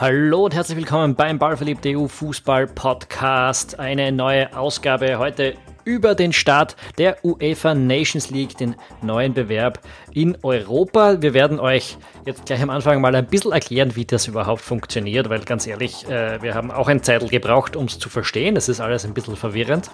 Hallo und herzlich willkommen beim Ballverliebt EU Fußball Podcast. Eine neue Ausgabe heute über den Start der UEFA Nations League, den neuen Bewerb in Europa. Wir werden euch jetzt gleich am Anfang mal ein bisschen erklären, wie das überhaupt funktioniert, weil ganz ehrlich, äh, wir haben auch ein Zeitl gebraucht, um es zu verstehen. Es ist alles ein bisschen verwirrend.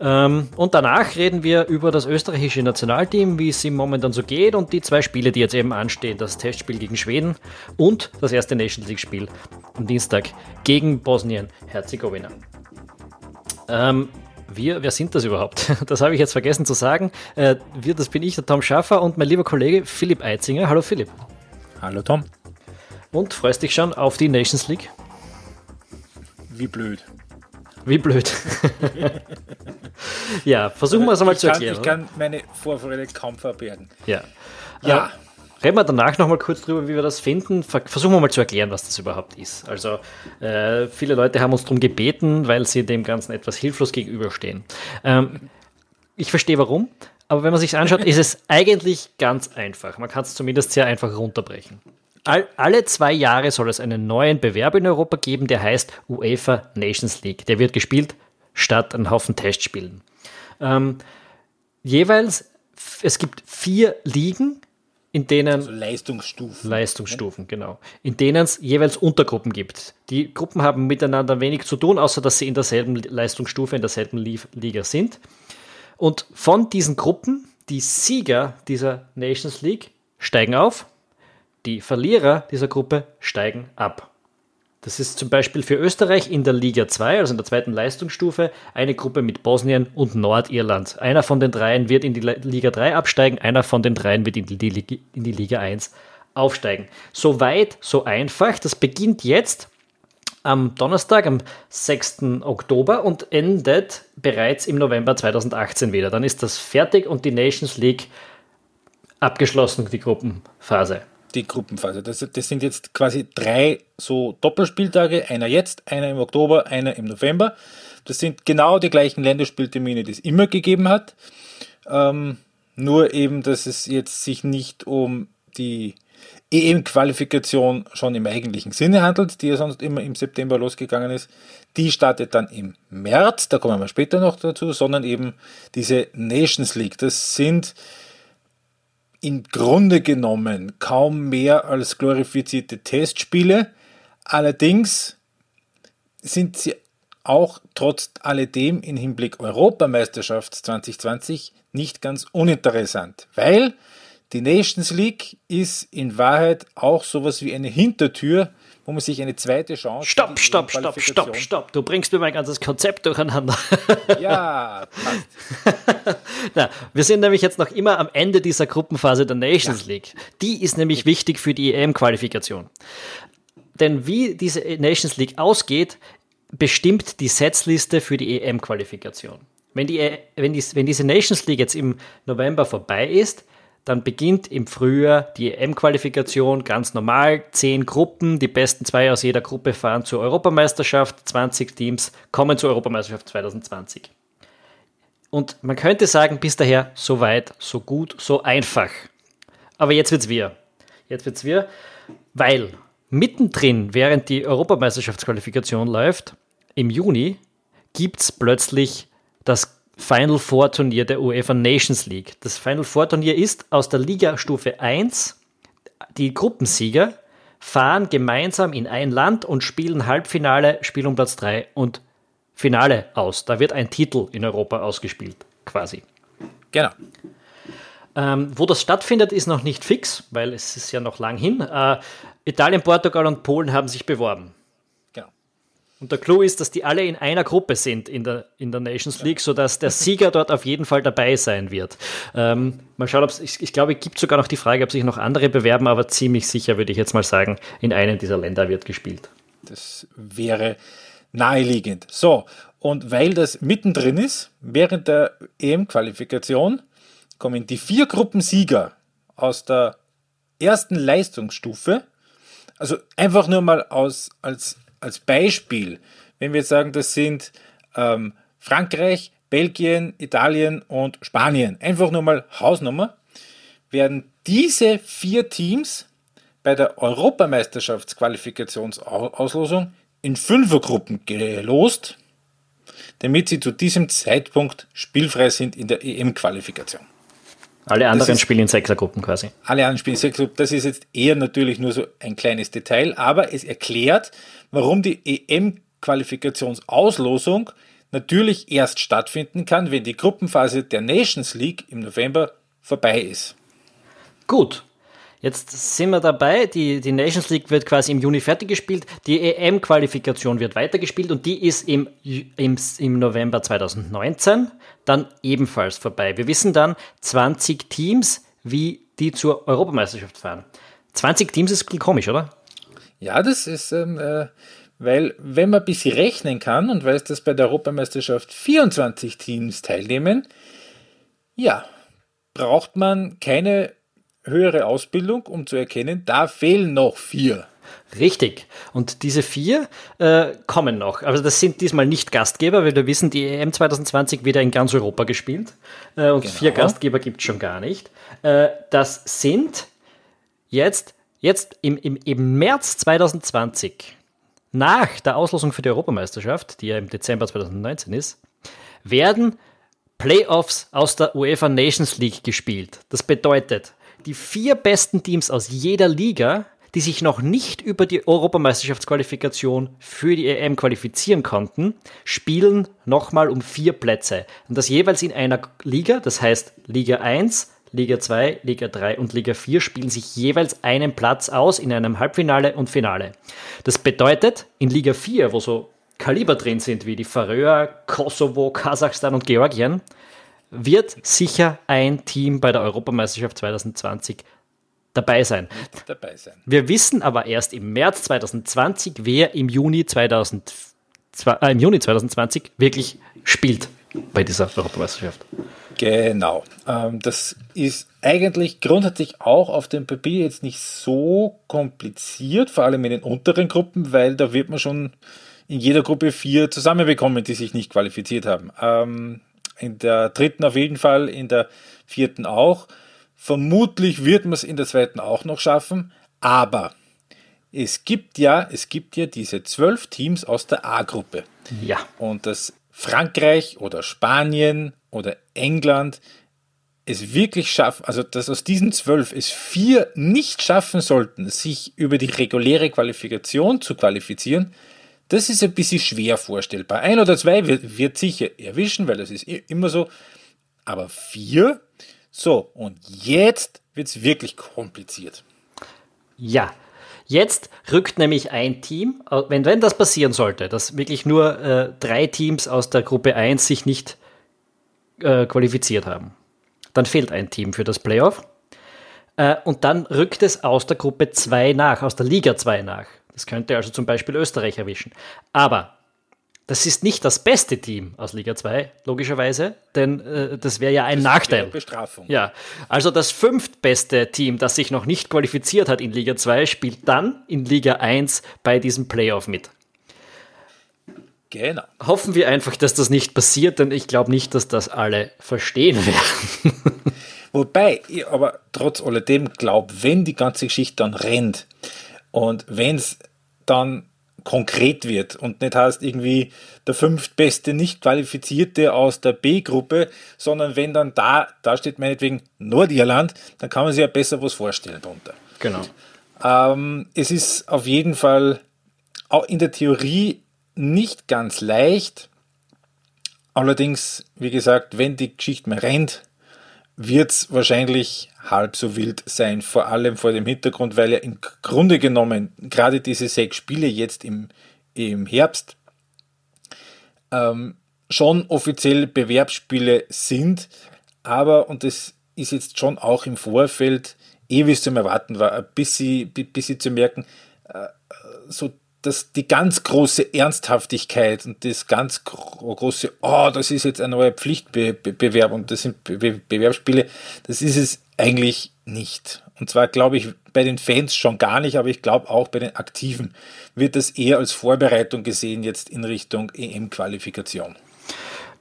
Ähm, und danach reden wir über das österreichische Nationalteam, wie es ihm momentan so geht und die zwei Spiele, die jetzt eben anstehen. Das Testspiel gegen Schweden und das erste Nations League-Spiel am Dienstag gegen Bosnien-Herzegowina. Ähm, wir, wer sind das überhaupt? Das habe ich jetzt vergessen zu sagen. Äh, wir, das bin ich, der Tom Schaffer und mein lieber Kollege Philipp Eitzinger. Hallo Philipp. Hallo Tom. Und freust dich schon auf die Nations League? Wie blöd. Wie blöd. ja, versuchen wir es einmal zu erklären. Ich kann meine Vorfreude kaum verbergen. Ja. Ja. Äh, reden wir danach nochmal kurz drüber, wie wir das finden. Versuchen wir mal zu erklären, was das überhaupt ist. Also, äh, viele Leute haben uns darum gebeten, weil sie dem Ganzen etwas hilflos gegenüberstehen. Ähm, ich verstehe warum, aber wenn man sich anschaut, ist es eigentlich ganz einfach. Man kann es zumindest sehr einfach runterbrechen. All, alle zwei Jahre soll es einen neuen Bewerb in Europa geben, der heißt UEFA Nations League. Der wird gespielt statt einen Haufen Testspielen. Ähm, jeweils, es gibt vier Ligen, in denen. Also Leistungsstufen. Leistungsstufen, genau. In denen es jeweils Untergruppen gibt. Die Gruppen haben miteinander wenig zu tun, außer dass sie in derselben Leistungsstufe, in derselben Liga sind. Und von diesen Gruppen, die Sieger dieser Nations League steigen auf die Verlierer dieser Gruppe steigen ab. Das ist zum Beispiel für Österreich in der Liga 2, also in der zweiten Leistungsstufe, eine Gruppe mit Bosnien und Nordirland. Einer von den dreien wird in die Liga 3 absteigen, einer von den dreien wird in die, in die Liga 1 aufsteigen. So weit, so einfach. Das beginnt jetzt am Donnerstag, am 6. Oktober und endet bereits im November 2018 wieder. Dann ist das fertig und die Nations League abgeschlossen, die Gruppenphase die Gruppenphase. Das, das sind jetzt quasi drei so Doppelspieltage, einer jetzt, einer im Oktober, einer im November. Das sind genau die gleichen Länderspieltermine, die es immer gegeben hat. Ähm, nur eben, dass es jetzt sich nicht um die EM-Qualifikation schon im eigentlichen Sinne handelt, die ja sonst immer im September losgegangen ist. Die startet dann im März, da kommen wir später noch dazu, sondern eben diese Nations League. Das sind im Grunde genommen kaum mehr als glorifizierte Testspiele. Allerdings sind sie auch trotz alledem im Hinblick Europameisterschaft 2020 nicht ganz uninteressant, weil die Nations League ist in Wahrheit auch sowas wie eine Hintertür wo man sich eine zweite Chance. Stopp, stopp, stopp, stopp, stopp. Du bringst mir mein ganzes Konzept durcheinander. Ja, passt. Na, wir sind nämlich jetzt noch immer am Ende dieser Gruppenphase der Nations ja. League. Die ist nämlich wichtig für die EM-Qualifikation. Denn wie diese Nations League ausgeht, bestimmt die Setzliste für die EM-Qualifikation. Wenn, die, wenn, die, wenn diese Nations League jetzt im November vorbei ist, dann beginnt im Frühjahr die EM-Qualifikation ganz normal. Zehn Gruppen, die besten zwei aus jeder Gruppe fahren zur Europameisterschaft. 20 Teams kommen zur Europameisterschaft 2020. Und man könnte sagen, bis daher so weit, so gut, so einfach. Aber jetzt wird's wir. Jetzt wird's wir, weil mittendrin, während die Europameisterschaftsqualifikation läuft, im Juni gibt's plötzlich das Final Four Turnier der UEFA Nations League. Das Final Four Turnier ist aus der Ligastufe 1. Die Gruppensieger fahren gemeinsam in ein Land und spielen Halbfinale, Spiel um Platz 3 und Finale aus. Da wird ein Titel in Europa ausgespielt, quasi. Genau. Ähm, wo das stattfindet, ist noch nicht fix, weil es ist ja noch lang hin. Äh, Italien, Portugal und Polen haben sich beworben. Und der Clou ist, dass die alle in einer Gruppe sind in der, in der Nations League, sodass der Sieger dort auf jeden Fall dabei sein wird. Ähm, mal schauen, ob's, ich, ich glaube, es gibt sogar noch die Frage, ob sich noch andere bewerben, aber ziemlich sicher würde ich jetzt mal sagen, in einem dieser Länder wird gespielt. Das wäre naheliegend. So, und weil das mittendrin ist, während der EM-Qualifikation kommen die vier Gruppensieger aus der ersten Leistungsstufe, also einfach nur mal aus, als als Beispiel, wenn wir jetzt sagen, das sind ähm, Frankreich, Belgien, Italien und Spanien, einfach nur mal Hausnummer, werden diese vier Teams bei der Europameisterschaftsqualifikationsauslosung in Fünfergruppen gelost, damit sie zu diesem Zeitpunkt spielfrei sind in der EM-Qualifikation. Alle anderen ist, spielen in Sechsergruppen quasi. Alle anderen spielen in Sechsergruppen. Das ist jetzt eher natürlich nur so ein kleines Detail, aber es erklärt, warum die EM-Qualifikationsauslosung natürlich erst stattfinden kann, wenn die Gruppenphase der Nations League im November vorbei ist. Gut. Jetzt sind wir dabei. Die, die Nations League wird quasi im Juni fertig gespielt. Die EM-Qualifikation wird weitergespielt und die ist im, im, im November 2019 dann ebenfalls vorbei. Wir wissen dann 20 Teams, wie die zur Europameisterschaft fahren. 20 Teams ist komisch, oder? Ja, das ist, ähm, äh, weil wenn man ein bisschen rechnen kann und weiß, dass bei der Europameisterschaft 24 Teams teilnehmen, ja, braucht man keine höhere Ausbildung, um zu erkennen, da fehlen noch vier. Richtig. Und diese vier äh, kommen noch. Also das sind diesmal nicht Gastgeber, weil wir wissen, die EM 2020 wird ja in ganz Europa gespielt. Äh, und genau. vier Gastgeber gibt es schon gar nicht. Äh, das sind jetzt, jetzt im, im, im März 2020, nach der Auslosung für die Europameisterschaft, die ja im Dezember 2019 ist, werden Playoffs aus der UEFA Nations League gespielt. Das bedeutet, die vier besten Teams aus jeder Liga, die sich noch nicht über die Europameisterschaftsqualifikation für die EM qualifizieren konnten, spielen nochmal um vier Plätze. Und das jeweils in einer Liga, das heißt Liga 1, Liga 2, Liga 3 und Liga 4 spielen sich jeweils einen Platz aus in einem Halbfinale und Finale. Das bedeutet, in Liga 4, wo so Kaliber drin sind wie die Färöer, Kosovo, Kasachstan und Georgien, wird sicher ein Team bei der Europameisterschaft 2020 dabei sein. dabei sein. Wir wissen aber erst im März 2020, wer im Juni, 2000, äh, im Juni 2020 wirklich spielt bei dieser Europameisterschaft. Genau. Ähm, das ist eigentlich grundsätzlich auch auf dem Papier jetzt nicht so kompliziert, vor allem in den unteren Gruppen, weil da wird man schon in jeder Gruppe vier zusammenbekommen, die sich nicht qualifiziert haben. Ähm, in der dritten auf jeden Fall, in der vierten auch. Vermutlich wird man es in der zweiten auch noch schaffen, aber es gibt ja, es gibt ja diese zwölf Teams aus der A-Gruppe. Ja. Und dass Frankreich oder Spanien oder England es wirklich schaffen, also dass aus diesen zwölf es vier nicht schaffen sollten, sich über die reguläre Qualifikation zu qualifizieren, das ist ein bisschen schwer vorstellbar. Ein oder zwei wird, wird sicher erwischen, weil das ist immer so. Aber vier? So, und jetzt wird es wirklich kompliziert. Ja, Jetzt rückt nämlich ein Team, wenn, wenn das passieren sollte, dass wirklich nur äh, drei Teams aus der Gruppe 1 sich nicht äh, qualifiziert haben, dann fehlt ein Team für das Playoff. Äh, und dann rückt es aus der Gruppe 2 nach, aus der Liga 2 nach. Das könnte also zum Beispiel Österreich erwischen. Aber das ist nicht das beste Team aus Liga 2, logischerweise, denn äh, das wäre ja ein das Nachteil. Bestrafung. Ja, also das fünftbeste Team, das sich noch nicht qualifiziert hat in Liga 2, spielt dann in Liga 1 bei diesem Playoff mit. Genau. Hoffen wir einfach, dass das nicht passiert, denn ich glaube nicht, dass das alle verstehen werden. Wobei, ich aber trotz alledem glaube, wenn die ganze Geschichte dann rennt, und wenn es dann konkret wird und nicht heißt irgendwie der fünftbeste nicht qualifizierte aus der B-Gruppe, sondern wenn dann da, da steht meinetwegen Nordirland, dann kann man sich ja besser was vorstellen darunter. Genau. Ähm, es ist auf jeden Fall auch in der Theorie nicht ganz leicht. Allerdings, wie gesagt, wenn die Geschichte mehr rennt, wird es wahrscheinlich halb so wild sein, vor allem vor dem Hintergrund, weil ja im Grunde genommen gerade diese sechs Spiele jetzt im, im Herbst ähm, schon offiziell Bewerbsspiele sind, aber, und das ist jetzt schon auch im Vorfeld, eh wie zum Erwarten war, ein bisschen, bisschen zu merken, äh, so dass die ganz große Ernsthaftigkeit und das ganz große, oh, das ist jetzt eine neue Pflichtbewerbung, das sind Be Bewerbsspiele, das ist es eigentlich nicht. Und zwar glaube ich bei den Fans schon gar nicht, aber ich glaube auch bei den Aktiven wird das eher als Vorbereitung gesehen jetzt in Richtung EM-Qualifikation.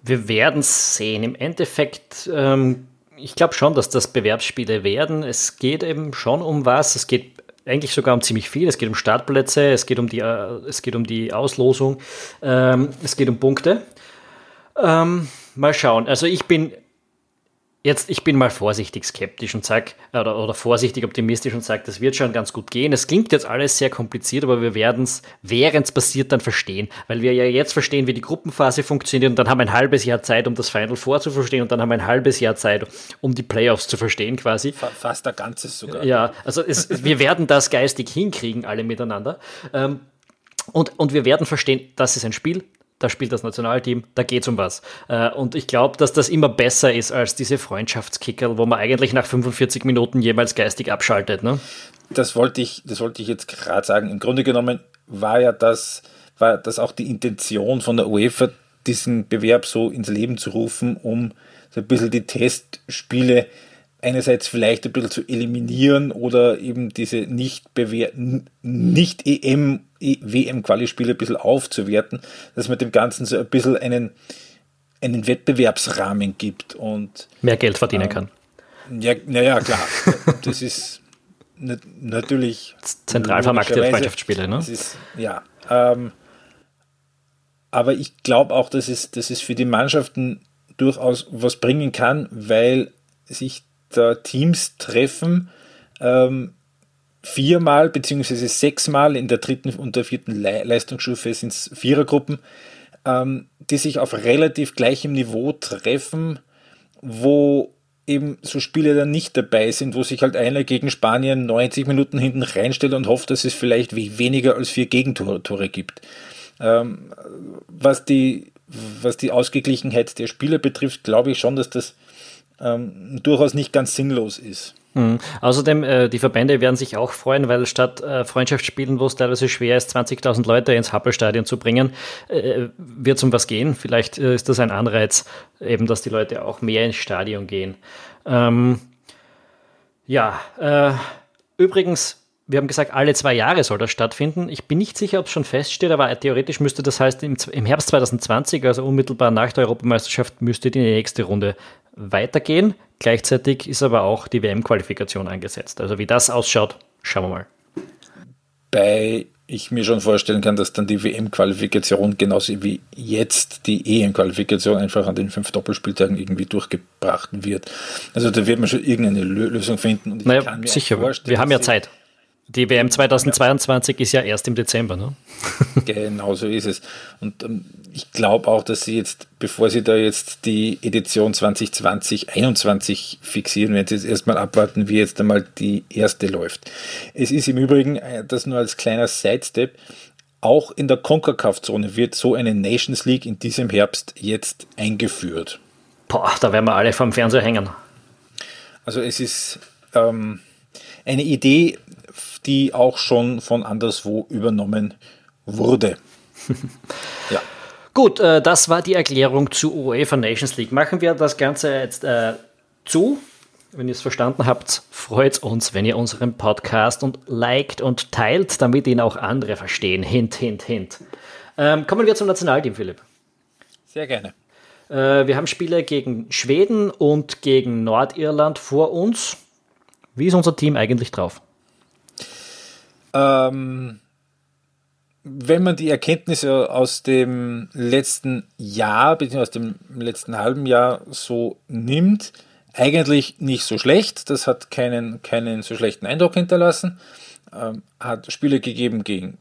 Wir werden es sehen. Im Endeffekt, ähm, ich glaube schon, dass das Bewerbsspiele werden. Es geht eben schon um was. Es geht eigentlich sogar um ziemlich viel. Es geht um Startplätze, es geht um die, äh, es geht um die Auslosung, ähm, es geht um Punkte. Ähm, mal schauen. Also ich bin Jetzt, ich bin mal vorsichtig skeptisch und sag, oder, oder vorsichtig optimistisch und sage, das wird schon ganz gut gehen. Es klingt jetzt alles sehr kompliziert, aber wir werden es, während es passiert, dann verstehen. Weil wir ja jetzt verstehen, wie die Gruppenphase funktioniert und dann haben wir ein halbes Jahr Zeit, um das Final Four zu verstehen und dann haben wir ein halbes Jahr Zeit, um die Playoffs zu verstehen quasi. Fast ein ganzes sogar. Ja, also es, wir werden das geistig hinkriegen, alle miteinander. Ähm, und, und wir werden verstehen, das ist ein Spiel, da spielt das Nationalteam, da geht es um was. Äh, und ich glaube, dass das immer besser ist als diese Freundschaftskicker, wo man eigentlich nach 45 Minuten jeweils geistig abschaltet. Ne? Das wollte ich, das wollte ich jetzt gerade sagen. Im Grunde genommen war ja das, war das auch die Intention von der UEFA, diesen Bewerb so ins Leben zu rufen, um so ein bisschen die Testspiele einerseits vielleicht ein bisschen zu eliminieren oder eben diese nicht, nicht WM-Quali-Spiele ein bisschen aufzuwerten, dass man dem Ganzen so ein bisschen einen, einen Wettbewerbsrahmen gibt und mehr Geld verdienen ähm, kann. Ja, naja, klar. das ist natürlich zentral vermarktete Freundschaftsspiele, ne? Ist, ja. Ähm, aber ich glaube auch, dass es, dass es für die Mannschaften durchaus was bringen kann, weil sich da Teams treffen, ähm, viermal bzw. sechsmal in der dritten und der vierten Le Leistungsstufe sind es Vierergruppen, ähm, die sich auf relativ gleichem Niveau treffen, wo eben so Spiele dann nicht dabei sind, wo sich halt einer gegen Spanien 90 Minuten hinten reinstellt und hofft, dass es vielleicht weniger als vier Gegentore gibt. Ähm, was, die, was die Ausgeglichenheit der Spieler betrifft, glaube ich schon, dass das ähm, durchaus nicht ganz sinnlos ist. Mhm. Außerdem, äh, die Verbände werden sich auch freuen, weil statt äh, Freundschaftsspielen, wo es teilweise schwer ist, 20.000 Leute ins Happelstadion zu bringen, äh, wird es um was gehen. Vielleicht äh, ist das ein Anreiz, eben, dass die Leute auch mehr ins Stadion gehen. Ähm, ja, äh, übrigens, wir haben gesagt, alle zwei Jahre soll das stattfinden. Ich bin nicht sicher, ob es schon feststeht, aber theoretisch müsste das heißt, im, im Herbst 2020, also unmittelbar nach der Europameisterschaft, müsste die nächste Runde weitergehen. Gleichzeitig ist aber auch die WM-Qualifikation angesetzt. Also wie das ausschaut, schauen wir mal. Bei ich mir schon vorstellen kann, dass dann die WM-Qualifikation genauso wie jetzt die EM-Qualifikation einfach an den fünf Doppelspieltagen irgendwie durchgebracht wird. Also da wird man schon irgendeine Lösung finden. naja, sicher. Wir haben ja Zeit. Die WM 2022 ist ja erst im Dezember, ne? genau so ist es. Und ähm, ich glaube auch, dass sie jetzt, bevor sie da jetzt die Edition 2020, 2021 fixieren, werden sie jetzt erstmal abwarten, wie jetzt einmal die erste läuft. Es ist im Übrigen, äh, das nur als kleiner Sidestep, auch in der CONCACAF-Zone wird so eine Nations League in diesem Herbst jetzt eingeführt. Boah, da werden wir alle vom Fernseher hängen. Also es ist ähm, eine Idee, die auch schon von anderswo übernommen wurde. ja. Gut, äh, das war die Erklärung zu UEFA Nations League. Machen wir das Ganze jetzt äh, zu. Wenn ihr es verstanden habt, freut es uns, wenn ihr unseren Podcast und liked und teilt, damit ihn auch andere verstehen. Hint, hint, hint. Ähm, kommen wir zum Nationalteam, Philipp. Sehr gerne. Äh, wir haben Spiele gegen Schweden und gegen Nordirland vor uns. Wie ist unser Team eigentlich drauf? Ähm, wenn man die Erkenntnisse aus dem letzten Jahr, bzw. aus dem letzten halben Jahr so nimmt, eigentlich nicht so schlecht. Das hat keinen, keinen so schlechten Eindruck hinterlassen. Ähm, hat Spiele gegeben gegen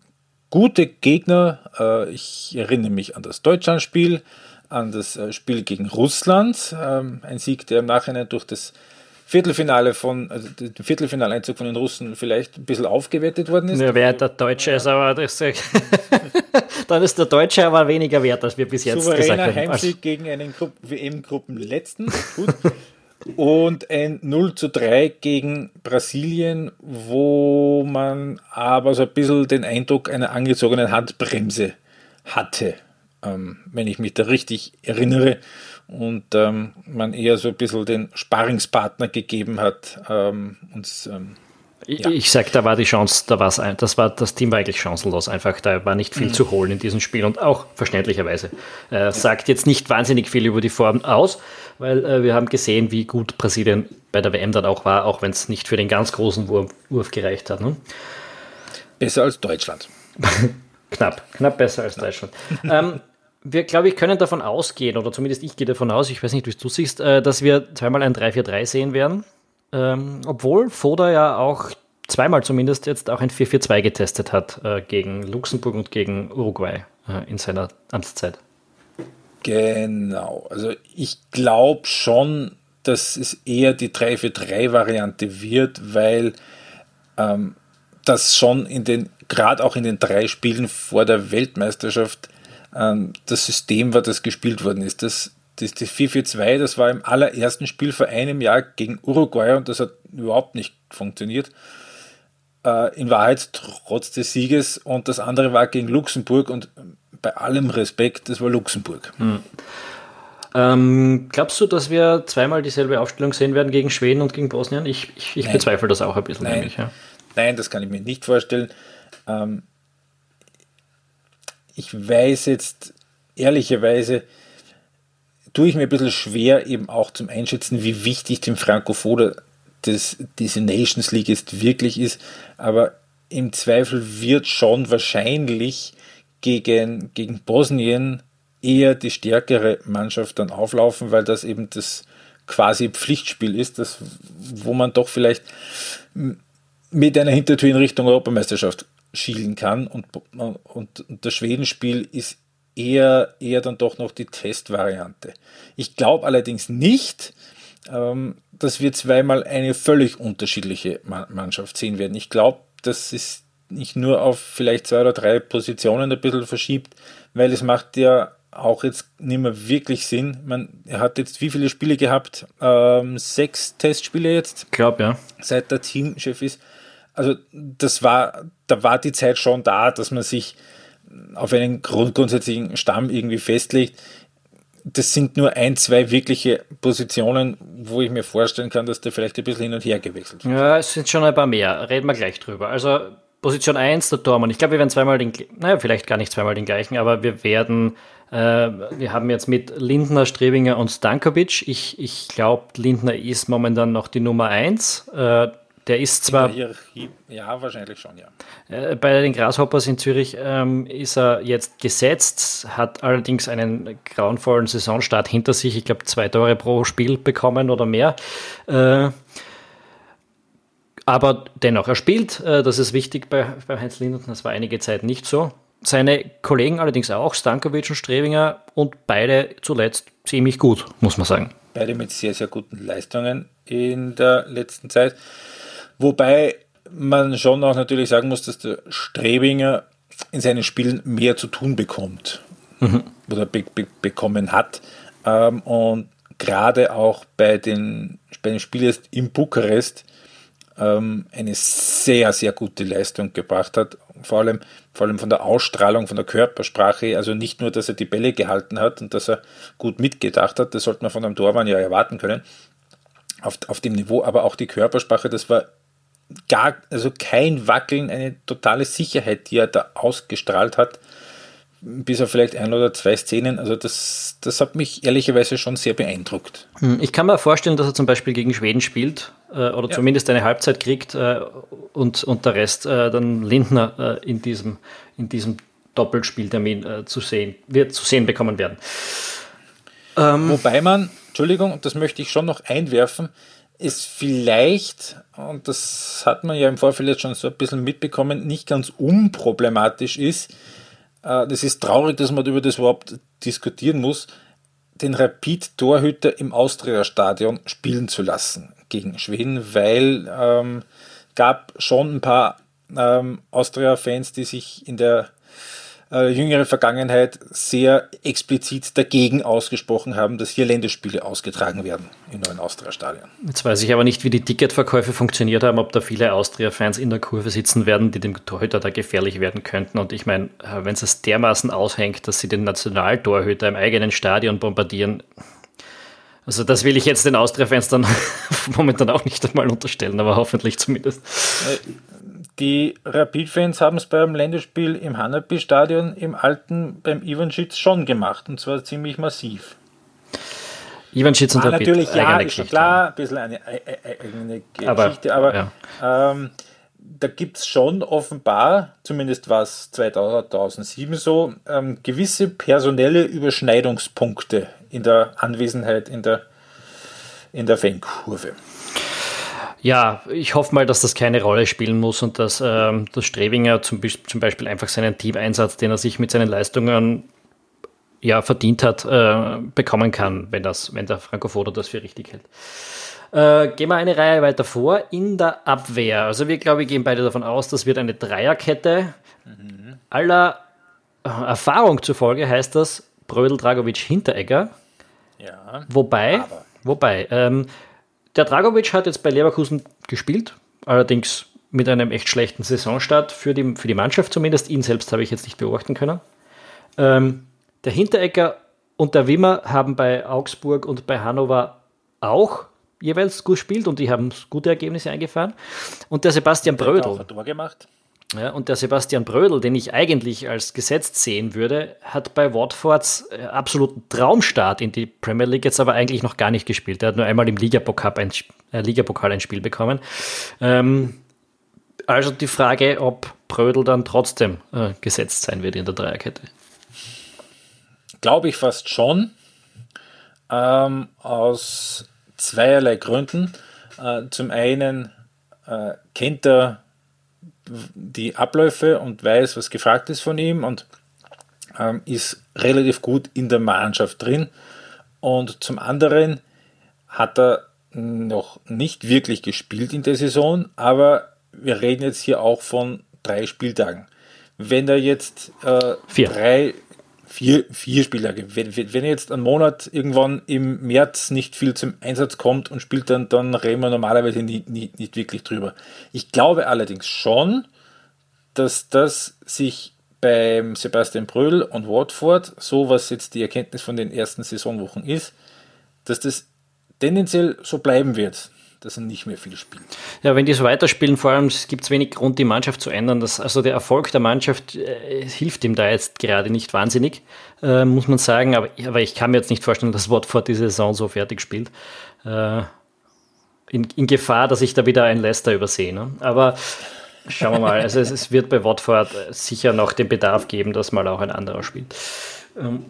gute Gegner. Äh, ich erinnere mich an das Deutschlandspiel, an das äh, Spiel gegen Russland. Ähm, ein Sieg, der im Nachhinein durch das Viertelfinale von, also den Viertelfinaleinzug von den Russen vielleicht ein bisschen aufgewertet worden ist. Ja, wer der Deutsche ist, aber das, dann ist der Deutsche aber weniger wert, als wir bis jetzt Souveräner gesagt haben. Heimsieg gegen einen WM-Gruppenletzten. Und ein 0 zu 3 gegen Brasilien, wo man aber so ein bisschen den Eindruck einer angezogenen Handbremse hatte, ähm, wenn ich mich da richtig erinnere und ähm, man eher so ein bisschen den Sparingspartner gegeben hat, ähm, uns ähm, Ja. Ich sage, da war die Chance, da war's ein, das war das Team war eigentlich chancenlos einfach. Da war nicht viel mhm. zu holen in diesem Spiel und auch verständlicherweise. Äh, sagt jetzt nicht wahnsinnig viel über die Form aus, weil äh, wir haben gesehen, wie gut Brasilien bei der WM dann auch war, auch wenn es nicht für den ganz großen Wurf, Wurf gereicht hat. Ne? Besser als Deutschland. knapp, knapp besser als Deutschland. ähm, wir, glaube ich, können davon ausgehen, oder zumindest ich gehe davon aus, ich weiß nicht, wie du siehst, äh, dass wir zweimal ein 3-4-3 sehen werden. Ähm, obwohl Foda ja auch zweimal zumindest jetzt auch ein 4-4-2 getestet hat äh, gegen Luxemburg und gegen Uruguay äh, in seiner Amtszeit. Genau, also ich glaube schon, dass es eher die 3-4-3-Variante wird, weil ähm, das schon in den, gerade auch in den drei Spielen vor der Weltmeisterschaft, das System war, das gespielt worden ist. Das das, das 4-4-2, das war im allerersten Spiel vor einem Jahr gegen Uruguay und das hat überhaupt nicht funktioniert. Äh, in Wahrheit trotz des Sieges und das andere war gegen Luxemburg und bei allem Respekt, das war Luxemburg. Hm. Ähm, glaubst du, dass wir zweimal dieselbe Aufstellung sehen werden gegen Schweden und gegen Bosnien? Ich, ich, ich bezweifle das auch ein bisschen. Nein, nämlich, ja. Nein das kann ich mir nicht vorstellen. Ähm, ich weiß jetzt ehrlicherweise, tue ich mir ein bisschen schwer, eben auch zum Einschätzen, wie wichtig dem Franco das, diese Nations League jetzt wirklich ist. Aber im Zweifel wird schon wahrscheinlich gegen, gegen Bosnien eher die stärkere Mannschaft dann auflaufen, weil das eben das quasi Pflichtspiel ist, das, wo man doch vielleicht mit einer Hintertür in Richtung Europameisterschaft schielen kann. Und, und, und das Schwedenspiel ist eher, eher dann doch noch die Testvariante. Ich glaube allerdings nicht, ähm, dass wir zweimal eine völlig unterschiedliche Mannschaft sehen werden. Ich glaube, dass es nicht nur auf vielleicht zwei oder drei Positionen ein bisschen verschiebt, weil es macht ja auch jetzt nicht mehr wirklich Sinn. Man, er hat jetzt wie viele Spiele gehabt? Ähm, sechs Testspiele jetzt? Ich glaube, ja. Seit der Teamchef ist. Also das war, da war die Zeit schon da, dass man sich auf einen grund grundsätzlichen Stamm irgendwie festlegt. Das sind nur ein, zwei wirkliche Positionen, wo ich mir vorstellen kann, dass der vielleicht ein bisschen hin und her gewechselt wird. Ja, es sind schon ein paar mehr. Reden wir gleich drüber. Also Position 1, der Tormann. Ich glaube, wir werden zweimal den, naja, vielleicht gar nicht zweimal den gleichen, aber wir werden, äh, wir haben jetzt mit Lindner, Strebinger und Stankovic. Ich, ich glaube, Lindner ist momentan noch die Nummer 1. Äh, der ist zwar. Ja, wahrscheinlich schon, ja. Äh, bei den Grasshoppers in Zürich ähm, ist er jetzt gesetzt, hat allerdings einen grauenvollen Saisonstart hinter sich. Ich glaube, zwei Tore pro Spiel bekommen oder mehr. Äh, aber dennoch, er spielt. Äh, das ist wichtig bei, bei Heinz Linden. Das war einige Zeit nicht so. Seine Kollegen allerdings auch, Stankovic und Strebinger, und beide zuletzt ziemlich gut, muss man sagen. Beide mit sehr, sehr guten Leistungen in der letzten Zeit. Wobei man schon auch natürlich sagen muss, dass der Strebinger in seinen Spielen mehr zu tun bekommt mhm. oder be be bekommen hat. Ähm, und gerade auch bei, den, bei dem Spiel jetzt in Bukarest ähm, eine sehr, sehr gute Leistung gebracht hat. Vor allem, vor allem von der Ausstrahlung, von der Körpersprache. Also nicht nur, dass er die Bälle gehalten hat und dass er gut mitgedacht hat, das sollte man von einem Tormann ja erwarten können. Auf, auf dem Niveau, aber auch die Körpersprache, das war gar, also kein Wackeln, eine totale Sicherheit, die er da ausgestrahlt hat, bis auf vielleicht ein oder zwei Szenen. Also das, das hat mich ehrlicherweise schon sehr beeindruckt. Hm, ich kann mir vorstellen, dass er zum Beispiel gegen Schweden spielt äh, oder ja. zumindest eine Halbzeit kriegt äh, und, und der Rest äh, dann Lindner äh, in diesem, in diesem Doppelspieltermin äh, zu sehen, wird zu sehen bekommen werden. Ähm, Wobei man, Entschuldigung, und das möchte ich schon noch einwerfen, ist vielleicht, und das hat man ja im Vorfeld jetzt schon so ein bisschen mitbekommen, nicht ganz unproblematisch ist. Äh, das ist traurig, dass man über das überhaupt diskutieren muss, den Rapid-Torhüter im Austria-Stadion spielen zu lassen gegen Schweden, weil ähm, gab schon ein paar ähm, Austria-Fans, die sich in der äh, jüngere Vergangenheit sehr explizit dagegen ausgesprochen haben, dass hier Länderspiele ausgetragen werden im neuen Austria-Stadion. Jetzt weiß ich aber nicht, wie die Ticketverkäufe funktioniert haben, ob da viele Austria-Fans in der Kurve sitzen werden, die dem Torhüter da gefährlich werden könnten. Und ich meine, äh, wenn es dermaßen aushängt, dass sie den Nationaltorhüter im eigenen Stadion bombardieren, Also das will ich jetzt den Austria-Fans dann momentan auch nicht einmal unterstellen, aber hoffentlich zumindest. Die Rapid-Fans haben es beim Länderspiel im Hanapi-Stadion im alten beim Ivanschitz schon gemacht und zwar ziemlich massiv. Ivanschitz und War Rapid, natürlich, ja, ist klar, ein bisschen eine eigene Geschichte, aber, aber ja. ähm, da gibt es schon offenbar, zumindest war es 2007 so, ähm, gewisse personelle Überschneidungspunkte in der Anwesenheit in der, in der Fankurve. Ja, ich hoffe mal, dass das keine Rolle spielen muss und dass, ähm, dass Strebinger zum, zum Beispiel einfach seinen Teameinsatz, den er sich mit seinen Leistungen ja, verdient hat, äh, bekommen kann, wenn, das, wenn der Franco Foda das für richtig hält. Äh, gehen wir eine Reihe weiter vor. In der Abwehr. Also wir, glaube ich, gehen beide davon aus, das wird eine Dreierkette. Mhm. Aller Erfahrung zufolge heißt das Brödel, Dragovic, Hinteregger. Ja. Wobei, aber. wobei, ähm, der Dragovic hat jetzt bei Leverkusen gespielt, allerdings mit einem echt schlechten Saisonstart für die, für die Mannschaft zumindest. Ihn selbst habe ich jetzt nicht beobachten können. Ähm, der Hinteregger und der Wimmer haben bei Augsburg und bei Hannover auch jeweils gespielt und die haben gute Ergebnisse eingefahren. Und der Sebastian der Brödel. Hat auch ein Tor gemacht. Ja, und der Sebastian Brödel, den ich eigentlich als gesetzt sehen würde, hat bei Watfords äh, absoluten Traumstart in die Premier League jetzt aber eigentlich noch gar nicht gespielt. Er hat nur einmal im Ligapokal ein, äh, Ligapokal ein Spiel bekommen. Ähm, also die Frage, ob Brödel dann trotzdem äh, gesetzt sein wird in der Dreierkette. Glaube ich fast schon. Ähm, aus zweierlei Gründen. Äh, zum einen äh, kennt er die Abläufe und weiß, was gefragt ist von ihm und ähm, ist relativ gut in der Mannschaft drin. Und zum anderen hat er noch nicht wirklich gespielt in der Saison, aber wir reden jetzt hier auch von drei Spieltagen. Wenn er jetzt äh, drei, vier, vier Spieltage, wenn, wenn jetzt ein Monat irgendwann im März nicht viel zum Einsatz kommt und spielt dann, dann reden wir normalerweise nie, nie, nicht wirklich drüber. Ich glaube allerdings schon, dass das sich beim Sebastian Bröll und Watford, so was jetzt die Erkenntnis von den ersten Saisonwochen ist, dass das tendenziell so bleiben wird, dass er nicht mehr viel spielt. Ja, wenn die so weiterspielen, vor allem gibt es wenig Grund, die Mannschaft zu ändern. Das, also der Erfolg der Mannschaft äh, hilft ihm da jetzt gerade nicht wahnsinnig, äh, muss man sagen. Aber, aber ich kann mir jetzt nicht vorstellen, dass Watford diese Saison so fertig spielt. Äh, in, in, Gefahr, dass ich da wieder ein Leicester übersehe. Ne? Aber Schauen wir mal. Also es, es, wird bei Watford sicher noch den Bedarf geben, dass mal auch ein anderer spielt. Ähm,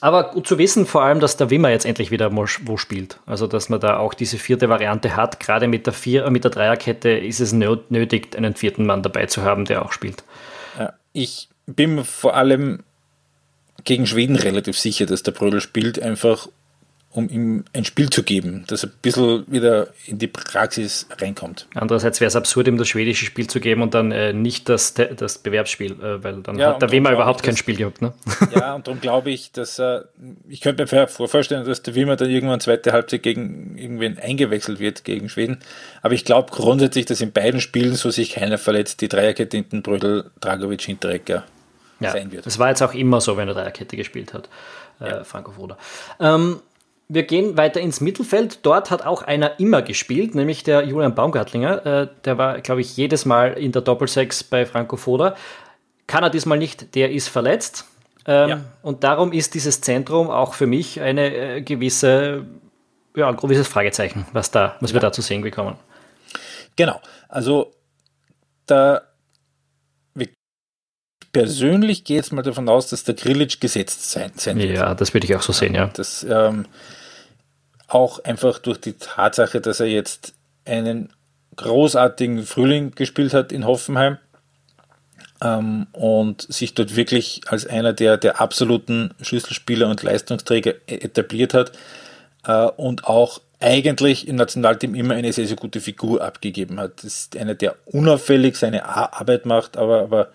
aber gut zu wissen, vor allem, dass der Wimmer jetzt endlich wieder wo spielt. Also, dass man da auch diese vierte Variante hat. Gerade mit der, Vier-, mit der Dreierkette ist es nötig, einen vierten Mann dabei zu haben, der auch spielt. Ich bin vor allem gegen Schweden relativ sicher, dass der Brödel spielt, einfach um ihm ein Spiel zu geben, das ein bisschen wieder in die Praxis reinkommt. Andererseits wäre es absurd, ihm das schwedische Spiel zu geben und dann äh, nicht das, das Bewerbsspiel, äh, weil dann ja, hat der Wimmer überhaupt kein Spiel gehabt. Ne? Ja, und darum glaube ich, dass äh, ich könnte mir vorstellen, dass der Wimmer dann irgendwann zweite Halbzeit gegen irgendwen eingewechselt wird gegen Schweden. Aber ich glaube grundsätzlich, dass in beiden Spielen, so sich keiner verletzt, die Dreierkette hinten Brödel, Dragovic, Hinteregger ja, sein wird. Das war jetzt auch immer so, wenn er Dreierkette gespielt hat, äh, ja. Franco Foda. Ähm, wir gehen weiter ins Mittelfeld. Dort hat auch einer immer gespielt, nämlich der Julian Baumgartlinger. Äh, der war, glaube ich, jedes Mal in der Doppelsechs bei Franco Foda. Kann er diesmal nicht, der ist verletzt. Ähm, ja. Und darum ist dieses Zentrum auch für mich eine äh, gewisse, ja, ein gewisses Fragezeichen, was, da, was wir da zu sehen bekommen. Genau. Also da persönlich gehe jetzt mal davon aus, dass der Grillitsch gesetzt sein, sein wird. Ja, das würde ich auch so sehen, ja. Das ähm, auch einfach durch die Tatsache, dass er jetzt einen großartigen Frühling gespielt hat in Hoffenheim ähm, und sich dort wirklich als einer der, der absoluten Schlüsselspieler und Leistungsträger e-, etabliert hat äh, und auch eigentlich im Nationalteam immer eine sehr, sehr gute Figur abgegeben hat. Das ist einer, der unauffällig seine Arbeit macht, aber, aber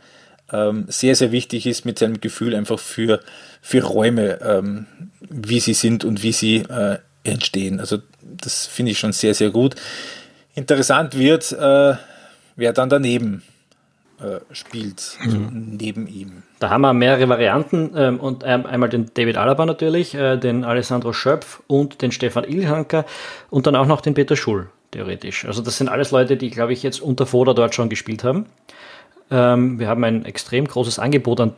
ähm, sehr, sehr wichtig ist mit seinem Gefühl einfach für, für Räume, ähm, wie sie sind und wie sie äh, entstehen. Also das finde ich schon sehr, sehr gut. Interessant wird, äh, wer dann daneben äh, spielt, mhm. neben ihm. Da haben wir mehrere Varianten ähm, und ähm, einmal den David Alaba natürlich, äh, den Alessandro Schöpf und den Stefan Ilhanker und dann auch noch den Peter Schull, theoretisch. Also das sind alles Leute, die, glaube ich, jetzt unter Foda dort schon gespielt haben. Ähm, wir haben ein extrem großes Angebot an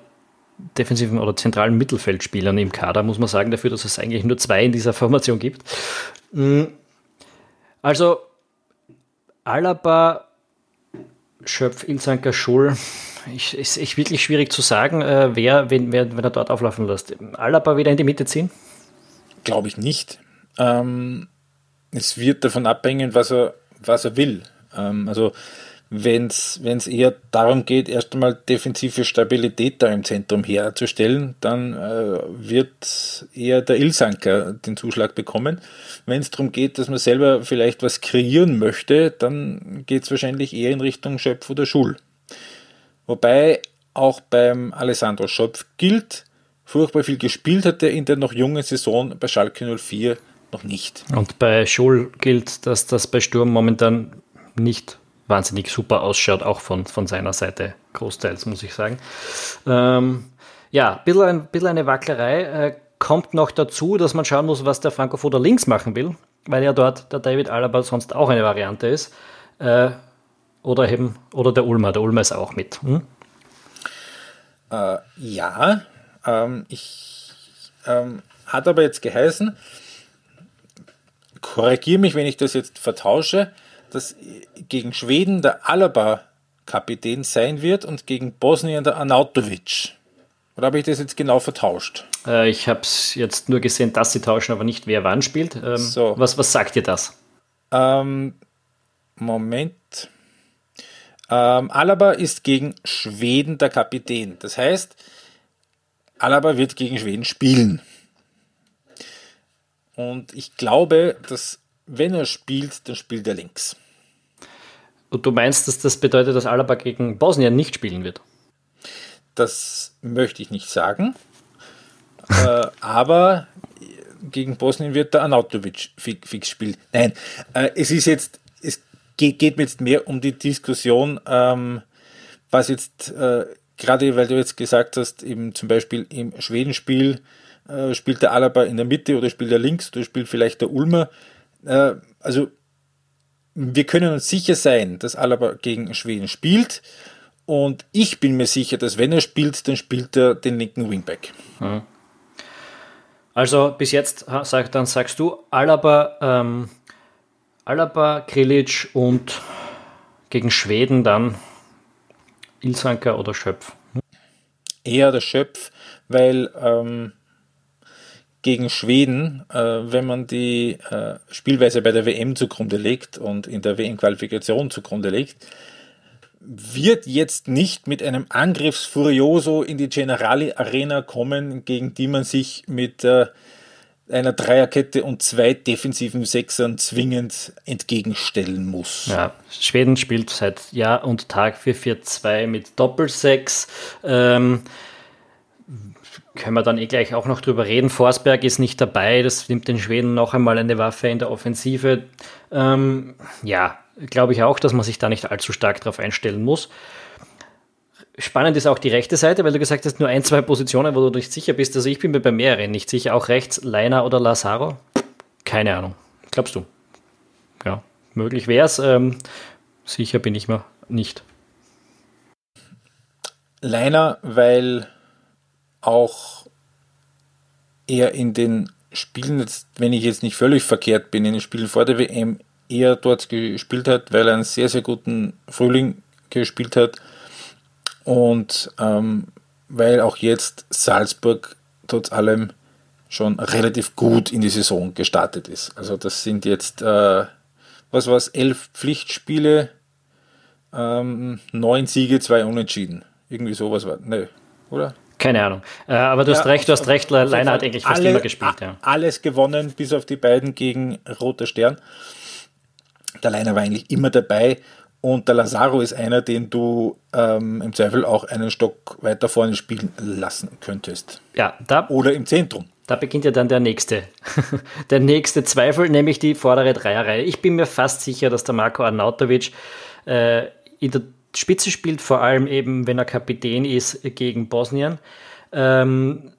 defensiven oder zentralen Mittelfeldspielern im Kader, muss man sagen, dafür, dass es eigentlich nur zwei in dieser Formation gibt. Mm. Also Alaba, Schöpf, Ilzanker, Schul, ich, ist echt wirklich schwierig zu sagen, äh, wer, wenn, wer, wenn er dort auflaufen lässt. Alaba wieder in die Mitte ziehen? Glaube ich nicht. Ähm, es wird davon abhängen, was er, was er will. Ähm, also wenn es eher darum geht, erst einmal defensive Stabilität da im Zentrum herzustellen, dann äh, wird eher der Ilsanker den Zuschlag bekommen. Wenn es darum geht, dass man selber vielleicht was kreieren möchte, dann geht es wahrscheinlich eher in Richtung Schöpf oder Schul. Wobei auch beim Alessandro Schöpf gilt, furchtbar viel gespielt hat er in der noch jungen Saison bei Schalke 04 noch nicht. Und bei Schul gilt, dass das bei Sturm momentan nicht wahnsinnig super ausschaut, auch von, von seiner Seite, großteils, muss ich sagen. Ähm, ja, ein bisschen, ein bisschen eine Wacklerei. Äh, kommt noch dazu, dass man schauen muss, was der Foda links machen will, weil ja dort der David Alaba sonst auch eine Variante ist. Äh, oder eben, oder der Ulmer, der Ulmer ist auch mit. Hm? Äh, ja, ähm, ich ähm, hat aber jetzt geheißen, korrigiere mich, wenn ich das jetzt vertausche, dass gegen Schweden der Alaba Kapitän sein wird und gegen Bosnien der Anautovic. Oder habe ich das jetzt genau vertauscht? Äh, ich habe es jetzt nur gesehen, dass sie tauschen, aber nicht wer wann spielt. Ähm, so. was, was sagt dir das? Ähm, Moment. Ähm, Alaba ist gegen Schweden der Kapitän. Das heißt, Alaba wird gegen Schweden spielen. Und ich glaube, dass wenn er spielt, dann spielt er links. Und du meinst, dass das bedeutet, dass Alaba gegen Bosnien nicht spielen wird? Das möchte ich nicht sagen. äh, aber gegen Bosnien wird der Anautovic fix spielen. Nein, äh, es ist jetzt, es geht, geht, mir jetzt mehr um die Diskussion, ähm, was jetzt, äh, gerade weil du jetzt gesagt hast, eben zum Beispiel im Schwedenspiel äh, spielt der Alaba in der Mitte oder spielt er links oder spielt vielleicht der Ulmer. Äh, also wir können uns sicher sein, dass Alaba gegen Schweden spielt. Und ich bin mir sicher, dass wenn er spielt, dann spielt er den linken Wingback. Also bis jetzt sag, dann sagst du Alaba, ähm, Alaba, Krilic und gegen Schweden dann Ilsanker oder Schöpf. Eher der Schöpf, weil ähm, gegen Schweden, äh, wenn man die äh, Spielweise bei der WM zugrunde legt und in der WM-Qualifikation zugrunde legt, wird jetzt nicht mit einem Angriffsfurioso in die Generali Arena kommen, gegen die man sich mit äh, einer Dreierkette und zwei defensiven Sechsern zwingend entgegenstellen muss. Ja, Schweden spielt seit Jahr und Tag 4-4-2 mit Doppelsechs. Ähm, können wir dann eh gleich auch noch drüber reden. Forsberg ist nicht dabei, das nimmt den Schweden noch einmal eine Waffe in der Offensive. Ähm, ja, glaube ich auch, dass man sich da nicht allzu stark darauf einstellen muss. Spannend ist auch die rechte Seite, weil du gesagt hast, nur ein, zwei Positionen, wo du nicht sicher bist. Also ich bin mir bei mehreren nicht sicher. Auch rechts Leiner oder Lazaro? Keine Ahnung. Glaubst du? Ja, möglich wäre es. Ähm, sicher bin ich mir nicht. Leiner, weil auch eher in den Spielen, wenn ich jetzt nicht völlig verkehrt bin, in den Spielen vor der WM eher dort gespielt hat, weil er einen sehr, sehr guten Frühling gespielt hat und ähm, weil auch jetzt Salzburg trotz allem schon relativ gut in die Saison gestartet ist. Also das sind jetzt, äh, was war es, elf Pflichtspiele, ähm, neun Siege, zwei Unentschieden. Irgendwie sowas war, ne, oder? Keine Ahnung. Äh, aber du hast recht, du hast recht, Leiner hat eigentlich fast alle, immer gespielt. Ja. Alles gewonnen, bis auf die beiden gegen Roter Stern. Der Leiner war eigentlich immer dabei und der Lazaro ist einer, den du ähm, im Zweifel auch einen Stock weiter vorne spielen lassen könntest. Ja, da, Oder im Zentrum. Da beginnt ja dann der nächste, der nächste Zweifel, nämlich die vordere Dreierreihe. Ich bin mir fast sicher, dass der Marco Arnautovic äh, in der Spitze spielt, vor allem eben, wenn er Kapitän ist gegen Bosnien. Ähm,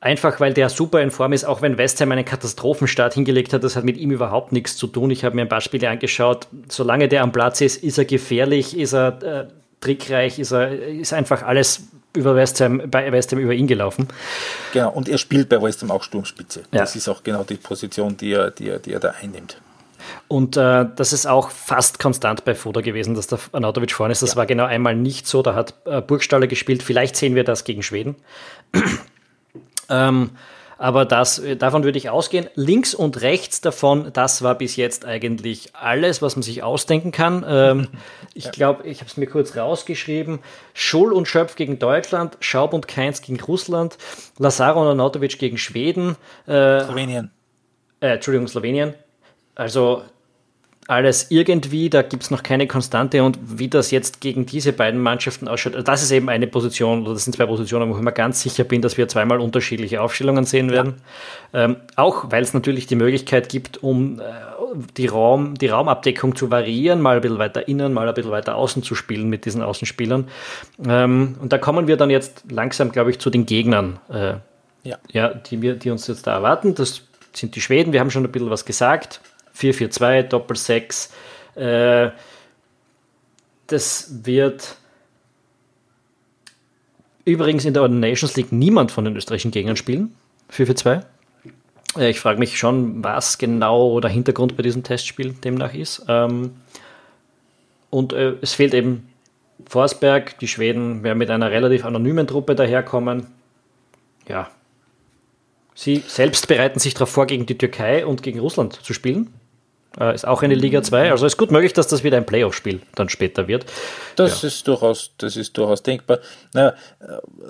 einfach weil der super in Form ist, auch wenn West Ham einen Katastrophenstart hingelegt hat, das hat mit ihm überhaupt nichts zu tun. Ich habe mir ein paar Spiele angeschaut. Solange der am Platz ist, ist er gefährlich, ist er äh, trickreich, ist er ist einfach alles über West Ham, bei West Ham über ihn gelaufen. Genau, und er spielt bei West Ham auch Sturmspitze. Ja. Das ist auch genau die Position, die er, die er, die er da einnimmt. Und äh, das ist auch fast konstant bei Foda gewesen, dass der Anatovic vorne ist. Das ja. war genau einmal nicht so. Da hat äh, Burgstaller gespielt. Vielleicht sehen wir das gegen Schweden. ähm, aber das, äh, davon würde ich ausgehen. Links und rechts davon, das war bis jetzt eigentlich alles, was man sich ausdenken kann. Ähm, ich glaube, ich habe es mir kurz rausgeschrieben. Schull und Schöpf gegen Deutschland, Schaub und Keins gegen Russland, Lazaro und Anatovic gegen Schweden. Äh, Slowenien. Äh, Entschuldigung, Slowenien. Also alles irgendwie, da gibt es noch keine Konstante und wie das jetzt gegen diese beiden Mannschaften ausschaut, das ist eben eine Position oder das sind zwei Positionen, wo ich mir ganz sicher bin, dass wir zweimal unterschiedliche Aufstellungen sehen werden. Ja. Ähm, auch weil es natürlich die Möglichkeit gibt, um äh, die, Raum, die Raumabdeckung zu variieren, mal ein bisschen weiter innen, mal ein bisschen weiter außen zu spielen mit diesen Außenspielern. Ähm, und da kommen wir dann jetzt langsam, glaube ich, zu den Gegnern, äh, ja. Ja, die, wir, die uns jetzt da erwarten. Das sind die Schweden, wir haben schon ein bisschen was gesagt 4-4-2, Doppel-6. Äh, das wird übrigens in der Nations League niemand von den österreichischen Gegnern spielen. 4-4-2. Äh, ich frage mich schon, was genau der Hintergrund bei diesem Testspiel demnach ist. Ähm, und äh, es fehlt eben Forsberg. Die Schweden werden mit einer relativ anonymen Truppe daherkommen. Ja. Sie selbst bereiten sich darauf vor, gegen die Türkei und gegen Russland zu spielen. Äh, ist auch eine Liga 2. Also ist gut möglich, dass das wieder ein Playoff-Spiel dann später wird. Das, ja. ist durchaus, das ist durchaus denkbar. Naja,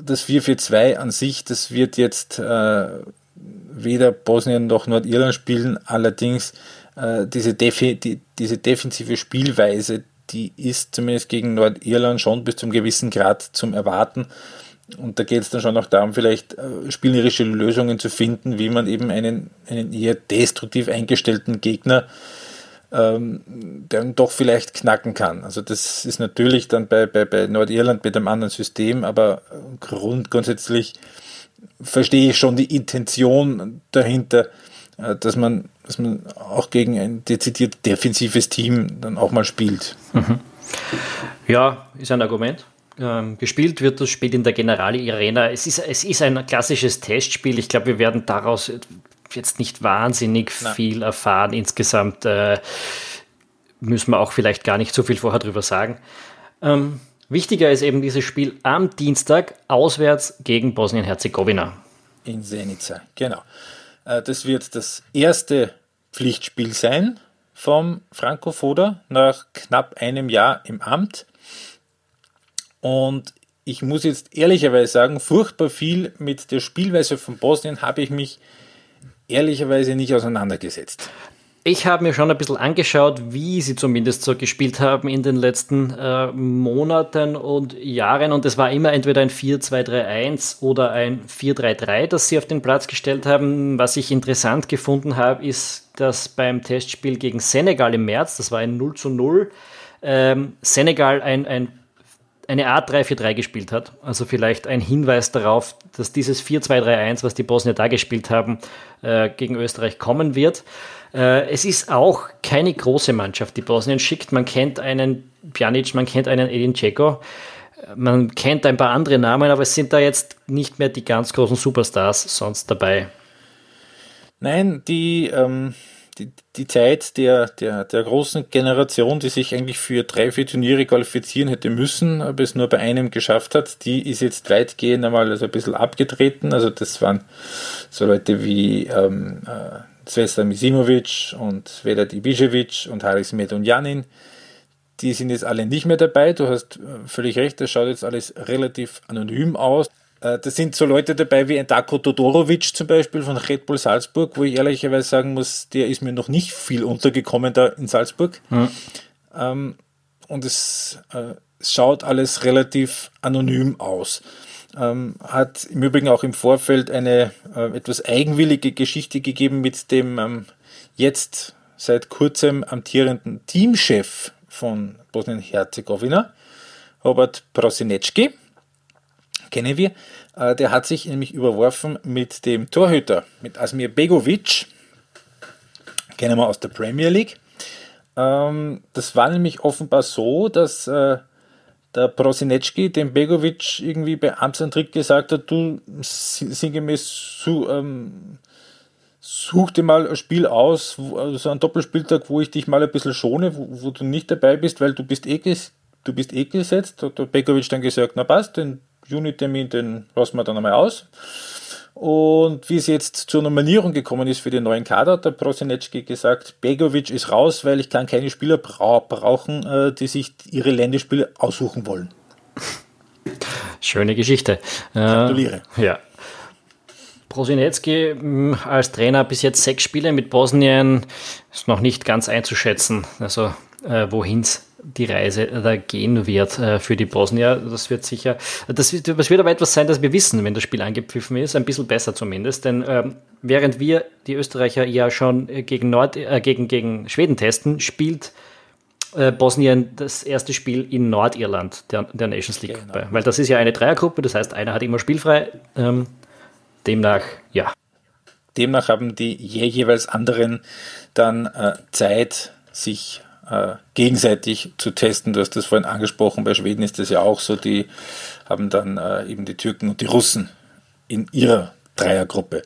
das 4-4-2 an sich, das wird jetzt äh, weder Bosnien noch Nordirland spielen. Allerdings äh, diese, Defi die, diese defensive Spielweise, die ist zumindest gegen Nordirland schon bis zum gewissen Grad zum Erwarten. Und da geht es dann schon auch darum, vielleicht äh, spielerische Lösungen zu finden, wie man eben einen, einen eher destruktiv eingestellten Gegner ähm, dann doch vielleicht knacken kann. Also das ist natürlich dann bei, bei, bei Nordirland mit einem anderen System, aber grund, grundsätzlich verstehe ich schon die Intention dahinter, äh, dass man, dass man auch gegen ein dezidiert defensives Team dann auch mal spielt. Mhm. Ja, ist ein Argument. Ähm, gespielt wird das Spiel in der Generali Arena. Es ist, es ist ein klassisches Testspiel. Ich glaube, wir werden daraus jetzt nicht wahnsinnig Nein. viel erfahren. Insgesamt äh, müssen wir auch vielleicht gar nicht so viel vorher drüber sagen. Ähm, wichtiger ist eben dieses Spiel am Dienstag auswärts gegen Bosnien-Herzegowina. In Senica, genau. Äh, das wird das erste Pflichtspiel sein vom Franco Foda nach knapp einem Jahr im Amt. Und ich muss jetzt ehrlicherweise sagen, furchtbar viel mit der Spielweise von Bosnien habe ich mich ehrlicherweise nicht auseinandergesetzt. Ich habe mir schon ein bisschen angeschaut, wie sie zumindest so gespielt haben in den letzten äh, Monaten und Jahren. Und es war immer entweder ein 4-2-3-1 oder ein 4-3-3, das sie auf den Platz gestellt haben. Was ich interessant gefunden habe, ist, dass beim Testspiel gegen Senegal im März, das war ein 0 0, ähm, Senegal ein, ein eine Art 3-4-3 gespielt hat. Also vielleicht ein Hinweis darauf, dass dieses 4-2-3-1, was die Bosnier da gespielt haben, äh, gegen Österreich kommen wird. Äh, es ist auch keine große Mannschaft, die Bosnien schickt. Man kennt einen Pjanic, man kennt einen Edin Dzeko. Man kennt ein paar andere Namen, aber es sind da jetzt nicht mehr die ganz großen Superstars sonst dabei. Nein, die, ähm, die, die Zeit der, der, der großen Generation, die sich eigentlich für drei, vier Turniere qualifizieren hätte müssen, aber es nur bei einem geschafft hat, die ist jetzt weitgehend einmal also ein bisschen abgetreten. Also das waren so Leute wie ähm, äh, Zvesta Misimovic und Vedat Ibišević und Haris Medunjanin. Die sind jetzt alle nicht mehr dabei. Du hast äh, völlig recht, das schaut jetzt alles relativ anonym aus. Äh, da sind so Leute dabei wie ein Darko Todorovic zum Beispiel von Red Bull Salzburg, wo ich ehrlicherweise sagen muss, der ist mir noch nicht viel untergekommen da in Salzburg. Mhm. Ähm, und es, äh, schaut alles relativ anonym aus. Ähm, hat im Übrigen auch im Vorfeld eine äh, etwas eigenwillige Geschichte gegeben mit dem ähm, jetzt seit kurzem amtierenden Teamchef von Bosnien-Herzegowina, Robert Prosinecki, kennen wir, äh, der hat sich nämlich überworfen mit dem Torhüter, mit Asmir Begovic, kennen wir aus der Premier League. Ähm, das war nämlich offenbar so, dass äh, der Prosinecki dem Begovic irgendwie bei Amtsantritt gesagt hat, du sinngemäß su, ähm, such dir mal ein Spiel aus, wo, also ein Doppelspieltag, wo ich dich mal ein bisschen schone, wo, wo du nicht dabei bist, weil du bist eh, du bist eh gesetzt. Hat der Begovic dann gesagt, na passt, den Juni-Termin, den lassen wir dann einmal aus. Und wie es jetzt zur Nominierung gekommen ist für den neuen Kader, hat der Prosinecki gesagt, Begovic ist raus, weil ich kann keine Spieler bra brauchen, äh, die sich ihre Länderspiele aussuchen wollen. Schöne Geschichte. Gratuliere. Äh, ja. Prosinecki hm, als Trainer bis jetzt sechs Spiele mit Bosnien ist noch nicht ganz einzuschätzen, also äh, wohin es die Reise da gehen wird äh, für die Bosnier. Das wird sicher, das wird, das wird aber etwas sein, das wir wissen, wenn das Spiel angepfiffen ist, ein bisschen besser zumindest, denn ähm, während wir, die Österreicher, ja schon gegen, Nord, äh, gegen, gegen Schweden testen, spielt äh, Bosnien das erste Spiel in Nordirland der, der Nations League. Genau. Weil das ist ja eine Dreiergruppe, das heißt, einer hat immer spielfrei. Ähm, demnach, ja. Demnach haben die je jeweils anderen dann äh, Zeit, sich äh, gegenseitig zu testen. Du hast das vorhin angesprochen, bei Schweden ist das ja auch so, die haben dann äh, eben die Türken und die Russen in ihrer Dreiergruppe.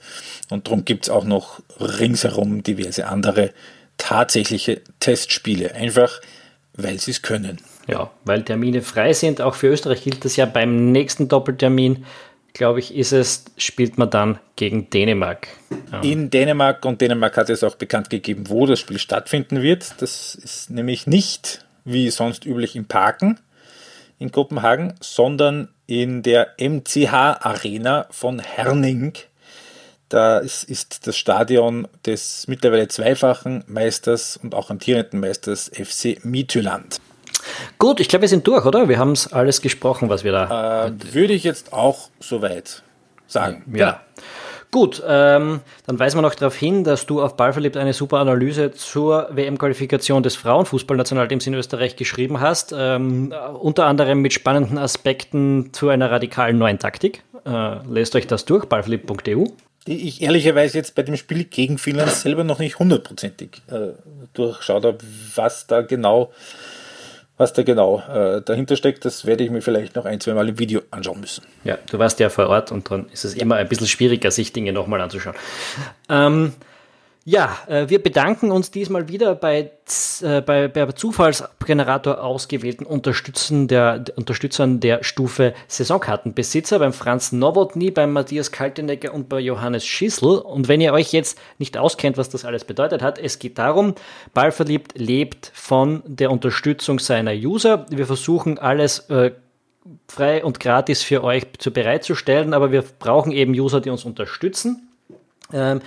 Und darum gibt es auch noch ringsherum diverse andere tatsächliche Testspiele, einfach weil sie es können. Ja, weil Termine frei sind. Auch für Österreich gilt das ja beim nächsten Doppeltermin glaube ich, ist es, spielt man dann gegen Dänemark. In Dänemark und Dänemark hat es auch bekannt gegeben, wo das Spiel stattfinden wird. Das ist nämlich nicht wie sonst üblich im Parken in Kopenhagen, sondern in der MCH Arena von Herning. Da ist, das Stadion des mittlerweile zweifachen Meisters und auch amtierenden Meisters FC Midtjylland. Gut, ich glaube, wir sind durch, oder? Wir haben es alles gesprochen, was wir da. Äh, würde ich jetzt auch soweit sagen. Ja. ja. Gut, ähm, dann weisen wir noch darauf hin, dass du auf Ballverliebt eine super Analyse zur WM-Qualifikation des Frauenfußballnationalteams in Österreich geschrieben hast. Ähm, unter anderem mit spannenden Aspekten zu einer radikalen neuen Taktik. Äh, lest euch das durch, ballverliebt.eu. Die ich ehrlicherweise jetzt bei dem Spiel gegen Finnland selber noch nicht hundertprozentig äh, durchschaut habe, was da genau was da genau äh, dahinter steckt, das werde ich mir vielleicht noch ein, zwei Mal im Video anschauen müssen. Ja, du warst ja vor Ort und dann ist es immer ein bisschen schwieriger, sich Dinge nochmal anzuschauen. Ähm, ja, äh, wir bedanken uns diesmal wieder bei, äh, bei, bei Zufallsgenerator ausgewählten Unterstützern der, Unterstützern der Stufe Saisonkartenbesitzer, beim Franz Nowotny, beim Matthias Kaltenegger und bei Johannes Schissel. Und wenn ihr euch jetzt nicht auskennt, was das alles bedeutet hat, es geht darum, Ballverliebt lebt von der Unterstützung seiner User. Wir versuchen alles äh, frei und gratis für euch zu bereitzustellen, aber wir brauchen eben User, die uns unterstützen. Ähm,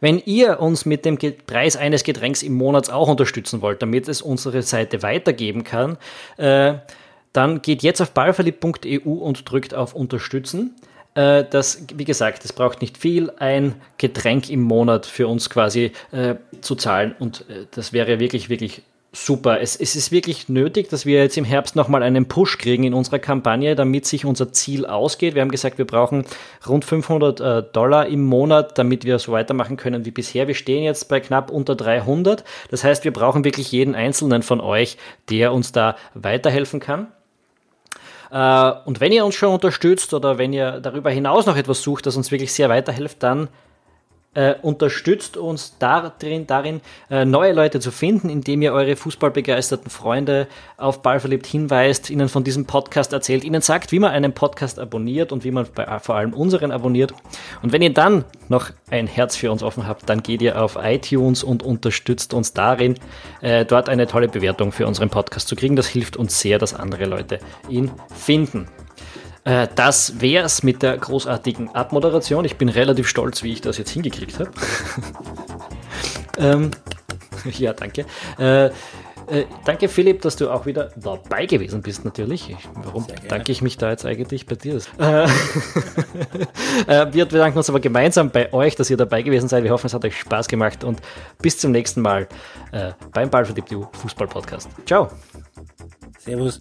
wenn ihr uns mit dem Preis eines Getränks im Monat auch unterstützen wollt, damit es unsere Seite weitergeben kann, äh, dann geht jetzt auf ballverliebt.eu und drückt auf Unterstützen. Äh, das, wie gesagt, es braucht nicht viel, ein Getränk im Monat für uns quasi äh, zu zahlen und äh, das wäre wirklich, wirklich super. Es, es, ist wirklich nötig, dass wir jetzt im Herbst nochmal einen Push kriegen in unserer Kampagne, damit sich unser Ziel ausgeht. Wir haben gesagt, wir brauchen rund 500 äh, Dollar im Monat, damit wir so weitermachen können wie bisher. Wir stehen jetzt bei knapp unter 300. Das heißt, wir brauchen wirklich jeden einzelnen von euch, der uns da weiterhelfen kann. Äh, und wenn ihr uns schon unterstützt oder wenn ihr darüber hinaus noch etwas sucht, das uns wirklich sehr weiterhilft, dann äh, unterstützt uns darin, darin äh, neue Leute zu finden, indem ihr eure fußballbegeisterten Freunde auf Ballverliebt hinweist, ihnen von diesem Podcast erzählt, ihnen sagt, wie man einen Podcast abonniert und wie man bei, vor allem unseren abonniert. Und wenn ihr dann noch ein Herz für uns offen habt, dann geht ihr auf iTunes und unterstützt uns darin, äh, dort eine tolle Bewertung für unseren Podcast zu kriegen. Das hilft uns sehr, dass andere Leute ihn finden. Äh, das wäre es mit der großartigen Abmoderation. Ich bin relativ stolz, wie ich das jetzt hingekriegt habe. ähm, ja, danke. Äh, äh, danke Philipp, dass du auch wieder dabei gewesen bist natürlich. Ich, warum danke ich mich da jetzt eigentlich bei dir? Äh, äh, wir bedanken uns aber gemeinsam bei euch, dass ihr dabei gewesen seid. Wir hoffen, es hat euch Spaß gemacht und bis zum nächsten Mal äh, beim Ballverdieb Fußball Podcast. Ciao. Servus.